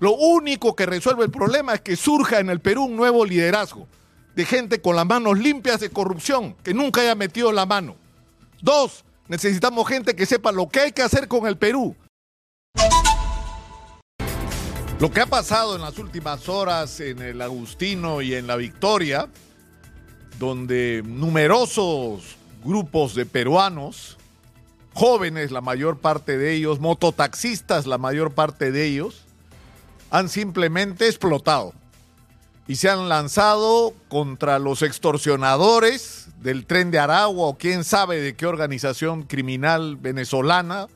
Lo único que resuelve el problema es que surja en el Perú un nuevo liderazgo de gente con las manos limpias de corrupción, que nunca haya metido la mano. Dos, necesitamos gente que sepa lo que hay que hacer con el Perú. Lo que ha pasado en las últimas horas en el Agustino y en la Victoria, donde numerosos grupos de peruanos, jóvenes la mayor parte de ellos, mototaxistas la mayor parte de ellos, han simplemente explotado y se han lanzado contra los extorsionadores del tren de Aragua o quién sabe de qué organización criminal venezolana,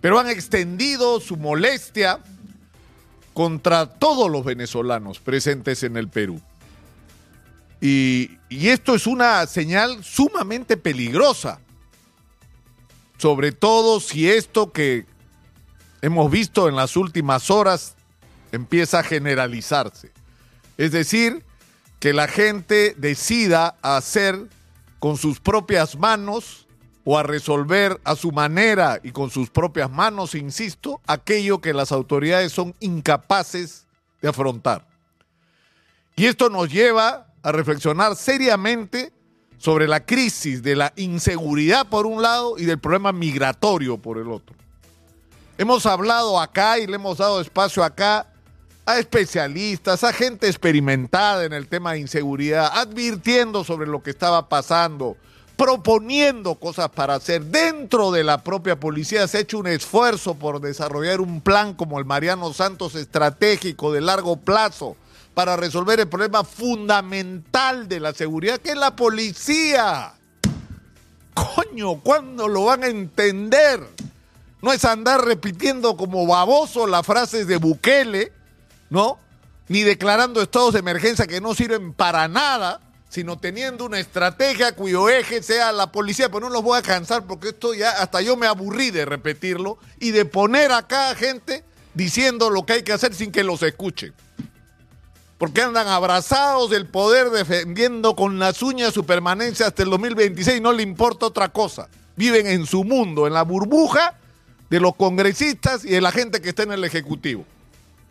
pero han extendido su molestia contra todos los venezolanos presentes en el Perú. Y, y, esto es una señal sumamente peligrosa, sobre todo si esto que hemos visto en las últimas horas empieza a generalizarse. Es decir, que la gente decida hacer con sus propias manos o a resolver a su manera y con sus propias manos, insisto, aquello que las autoridades son incapaces de afrontar. Y esto nos lleva a reflexionar seriamente sobre la crisis de la inseguridad por un lado y del problema migratorio por el otro. Hemos hablado acá y le hemos dado espacio acá a especialistas, a gente experimentada en el tema de inseguridad, advirtiendo sobre lo que estaba pasando, proponiendo cosas para hacer. Dentro de la propia policía se ha hecho un esfuerzo por desarrollar un plan como el Mariano Santos estratégico de largo plazo para resolver el problema fundamental de la seguridad, que es la policía. Coño, ¿cuándo lo van a entender? No es andar repitiendo como baboso las frases de Bukele, ¿no? Ni declarando estados de emergencia que no sirven para nada, sino teniendo una estrategia cuyo eje sea la policía. Pero no los voy a cansar porque esto ya hasta yo me aburrí de repetirlo y de poner acá a gente diciendo lo que hay que hacer sin que los escuchen. Porque andan abrazados del poder defendiendo con las uñas su permanencia hasta el 2026 y no le importa otra cosa. Viven en su mundo, en la burbuja de los congresistas y de la gente que está en el Ejecutivo,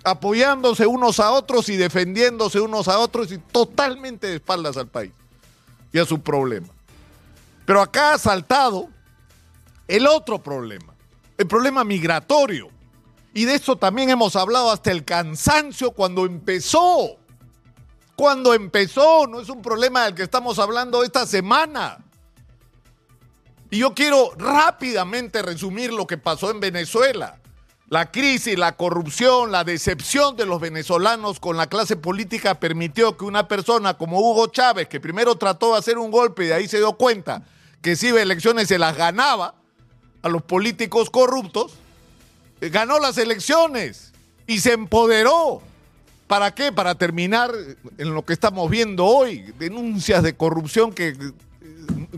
apoyándose unos a otros y defendiéndose unos a otros y totalmente de espaldas al país y a su problema. Pero acá ha saltado el otro problema, el problema migratorio. Y de eso también hemos hablado hasta el cansancio cuando empezó. Cuando empezó, no es un problema del que estamos hablando esta semana. Y yo quiero rápidamente resumir lo que pasó en Venezuela. La crisis, la corrupción, la decepción de los venezolanos con la clase política permitió que una persona como Hugo Chávez, que primero trató de hacer un golpe y de ahí se dio cuenta que si iba elecciones se las ganaba a los políticos corruptos, ganó las elecciones y se empoderó. ¿Para qué? Para terminar en lo que estamos viendo hoy, denuncias de corrupción que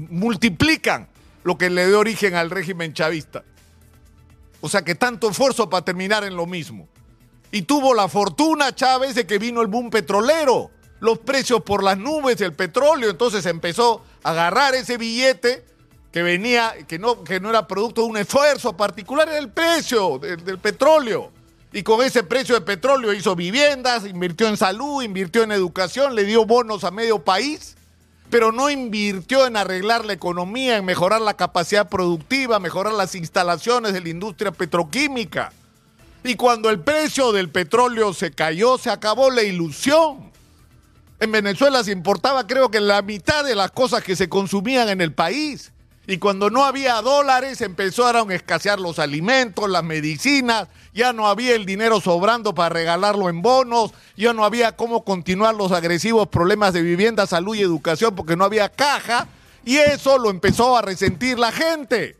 multiplican lo que le dio origen al régimen chavista. O sea que tanto esfuerzo para terminar en lo mismo. Y tuvo la fortuna Chávez de que vino el boom petrolero, los precios por las nubes del petróleo, entonces empezó a agarrar ese billete que venía, que no, que no era producto de un esfuerzo particular, era el precio del, del petróleo. Y con ese precio de petróleo hizo viviendas, invirtió en salud, invirtió en educación, le dio bonos a medio país pero no invirtió en arreglar la economía, en mejorar la capacidad productiva, mejorar las instalaciones de la industria petroquímica. Y cuando el precio del petróleo se cayó, se acabó la ilusión. En Venezuela se importaba creo que la mitad de las cosas que se consumían en el país. Y cuando no había dólares empezaron a escasear los alimentos, las medicinas, ya no había el dinero sobrando para regalarlo en bonos, ya no había cómo continuar los agresivos problemas de vivienda, salud y educación porque no había caja. Y eso lo empezó a resentir la gente.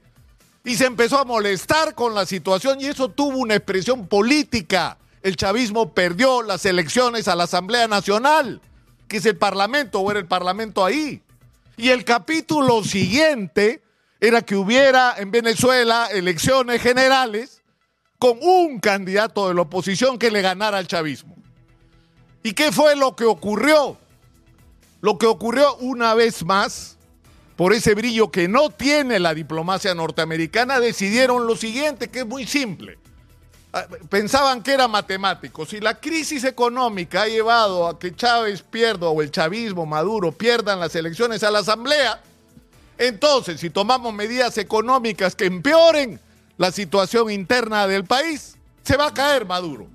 Y se empezó a molestar con la situación y eso tuvo una expresión política. El chavismo perdió las elecciones a la Asamblea Nacional, que es el Parlamento, o era el Parlamento ahí. Y el capítulo siguiente era que hubiera en Venezuela elecciones generales con un candidato de la oposición que le ganara al chavismo. ¿Y qué fue lo que ocurrió? Lo que ocurrió una vez más, por ese brillo que no tiene la diplomacia norteamericana, decidieron lo siguiente, que es muy simple. ah, pensaban que era matemático. Si la crisis económica ha llevado a que Chávez pierda o el chavismo, Maduro, pierdan las elecciones a la Asamblea, entonces si tomamos medidas económicas que empeoren la situación interna del país, se va a caer Maduro.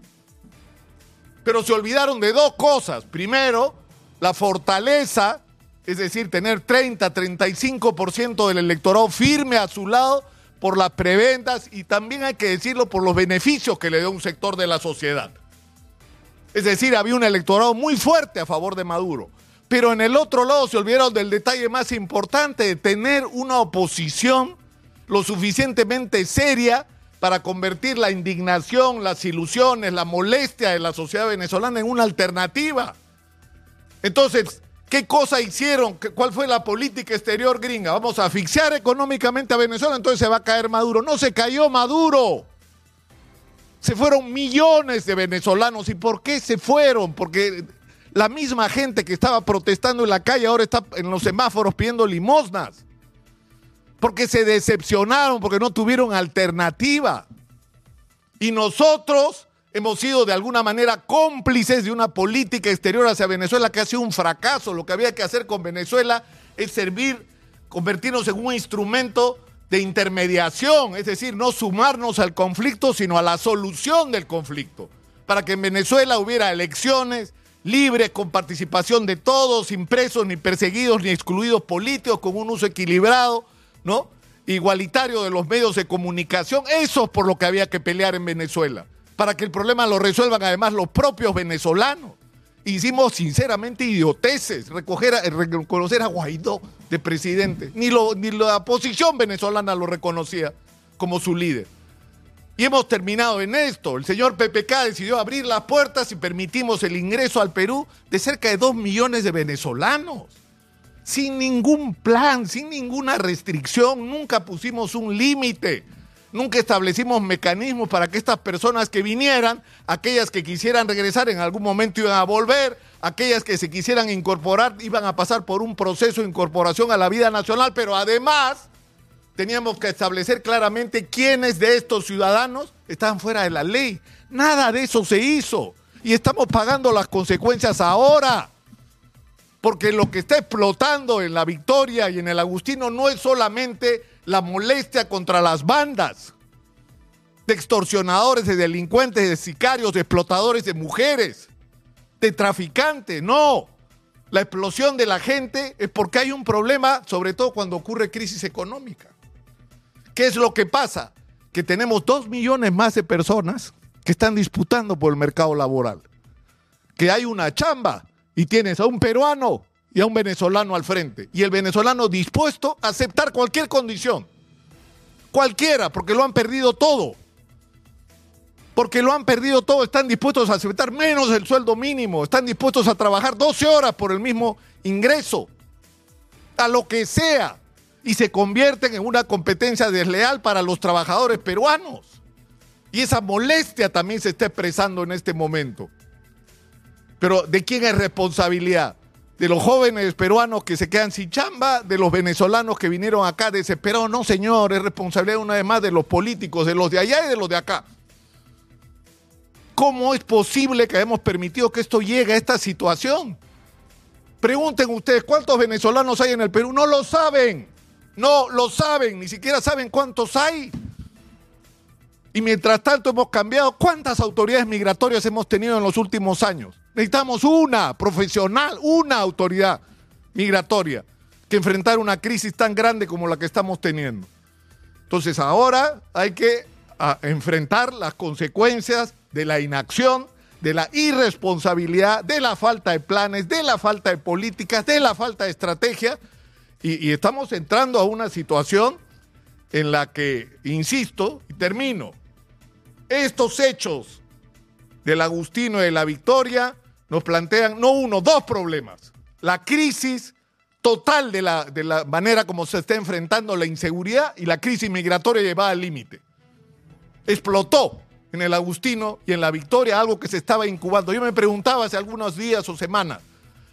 Pero se olvidaron de dos cosas. Primero, la fortaleza, es decir, tener 30, 35% del electorado firme a su lado por las preventas y también hay que decirlo por los beneficios que le dio un sector de la sociedad. Es decir, había un electorado muy fuerte a favor de Maduro. Pero en el otro lado se olvidaron del detalle más importante de tener una oposición lo suficientemente seria para convertir la indignación, las ilusiones, la molestia de la sociedad venezolana en una alternativa. Entonces, ¿qué cosa hicieron? ¿Cuál fue la política exterior gringa? Vamos a asfixiar económicamente a Venezuela, entonces se va a caer Maduro. No se cayó Maduro. Se fueron millones de venezolanos. ¿Y por qué se fueron? Porque la misma gente que estaba protestando en la calle ahora está en los semáforos pidiendo limosnas porque se decepcionaron, porque no tuvieron alternativa. Y nosotros hemos sido de alguna manera cómplices de una política exterior hacia Venezuela que ha sido un fracaso. Lo que había que hacer con Venezuela es servir, convertirnos en un instrumento de intermediación, es decir, no sumarnos al conflicto, sino a la solución del conflicto, para que en Venezuela hubiera elecciones libres, con participación de todos, sin presos, ni perseguidos, ni excluidos políticos, con un uso equilibrado ¿no? Igualitario de los medios de comunicación. Eso es por lo que había que pelear en Venezuela, para que el problema lo resuelvan además los propios venezolanos. Hicimos sinceramente idioteces, recoger reconocer a Guaidó de presidente. Ni la oposición venezolana lo reconocía como su líder. Y hemos terminado en esto. El señor PPK decidió abrir las puertas y permitimos el ingreso al Perú de cerca de dos millones de venezolanos sin ningún plan, sin ninguna restricción, nunca pusimos un límite, nunca establecimos mecanismos para que estas personas que vinieran, aquellas que quisieran regresar en algún momento iban a volver, aquellas que se quisieran incorporar iban a pasar por un proceso de incorporación a la vida nacional, pero además teníamos que establecer claramente quiénes de estos ciudadanos estaban fuera de la ley. Nada de eso se hizo y estamos pagando las consecuencias ahora. Porque lo que está explotando en la Victoria y en el Agustino no es solamente la molestia contra las bandas de extorsionadores, de delincuentes, de sicarios, de explotadores de mujeres, de traficantes, no. La explosión de la gente es porque hay un problema, sobre todo cuando ocurre crisis económica. ¿Qué es lo que pasa? Que tenemos dos millones más de personas que están disputando por el mercado laboral. Que hay una chamba y tienes a un peruano y a un venezolano al frente. Y el venezolano dispuesto a aceptar cualquier condición. Cualquiera, porque lo han perdido todo. Porque lo han perdido todo, están dispuestos a aceptar menos el sueldo mínimo, están dispuestos a trabajar 12 horas por el mismo ingreso, a lo que sea, y se convierten en una competencia desleal para los trabajadores peruanos. Y esa molestia también se está expresando en este momento. Pero ¿de quién es responsabilidad? ¿De los jóvenes peruanos que se quedan sin chamba? ¿De los venezolanos que vinieron acá desesperados? No, señor, es responsabilidad una vez más de los políticos, de los de allá y de los de acá. ¿Cómo es posible que hemos permitido que esto llegue a esta situación? Pregunten ustedes, ¿cuántos venezolanos hay en el Perú? No lo saben. No lo saben, ni siquiera saben cuántos hay. Y mientras tanto hemos cambiado, ¿cuántas autoridades migratorias hemos tenido en los últimos años? Necesitamos una profesional, una autoridad migratoria que enfrentar una crisis tan grande como la que estamos teniendo. Entonces ahora hay que enfrentar las consecuencias de la inacción, de la irresponsabilidad, de la falta de planes, de la falta de políticas, de la falta de estrategia. Y estamos entrando a una situación en la que, insisto, y termino, estos hechos del Agustino y de la Victoria nos plantean no uno, dos problemas. La crisis total de la, de la manera como se está enfrentando la inseguridad y la crisis migratoria llevada al límite. Explotó en el Agustino y en la Victoria algo que se estaba incubando. Yo me preguntaba hace algunos días o semanas,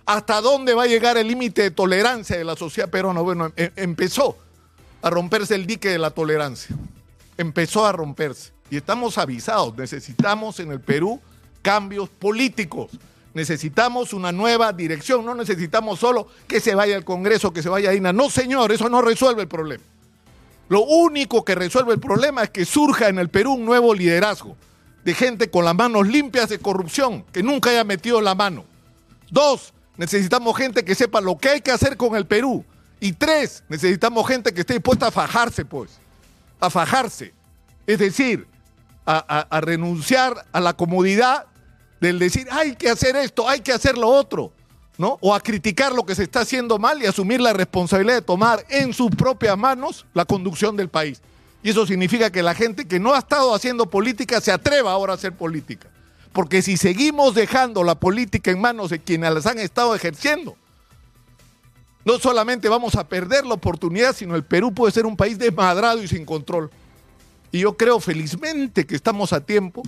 ¿hasta dónde va a llegar el límite de tolerancia de la sociedad peruana? Bueno, em, empezó a romperse el dique de la tolerancia. Empezó a romperse. Y estamos avisados, necesitamos en el Perú cambios políticos. Necesitamos una nueva dirección, no necesitamos solo que se vaya al Congreso, que se vaya a INA. No, señor, eso no resuelve el problema. Lo único que resuelve el problema es que surja en el Perú un nuevo liderazgo de gente con las manos limpias de corrupción, que nunca haya metido la mano. Dos, necesitamos gente que sepa lo que hay que hacer con el Perú. Y tres, necesitamos gente que esté dispuesta a fajarse, pues, a fajarse. Es decir, a, a renunciar a la comodidad del decir, hay que hacer esto, hay que hacer lo otro, ¿no? O a criticar lo que se está haciendo mal y asumir la responsabilidad de tomar en sus propias manos la conducción del país. Y eso significa que la gente que no ha estado haciendo política se atreva ahora a hacer política. Porque si seguimos dejando la política en manos de quienes las han estado ejerciendo, no solamente vamos a perder la oportunidad, sino el Perú puede ser un país desmadrado y sin control. Y yo creo felizmente que estamos a tiempo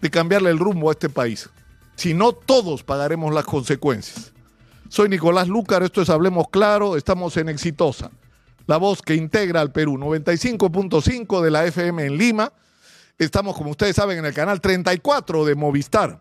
de cambiarle el rumbo a este país. Si no, todos pagaremos las consecuencias. Soy Nicolás Lúcar, esto es Hablemos Claro, estamos en Exitosa, la voz que integra al Perú, 95.5 de la FM en Lima. Estamos, como ustedes saben, en el canal 34 de Movistar.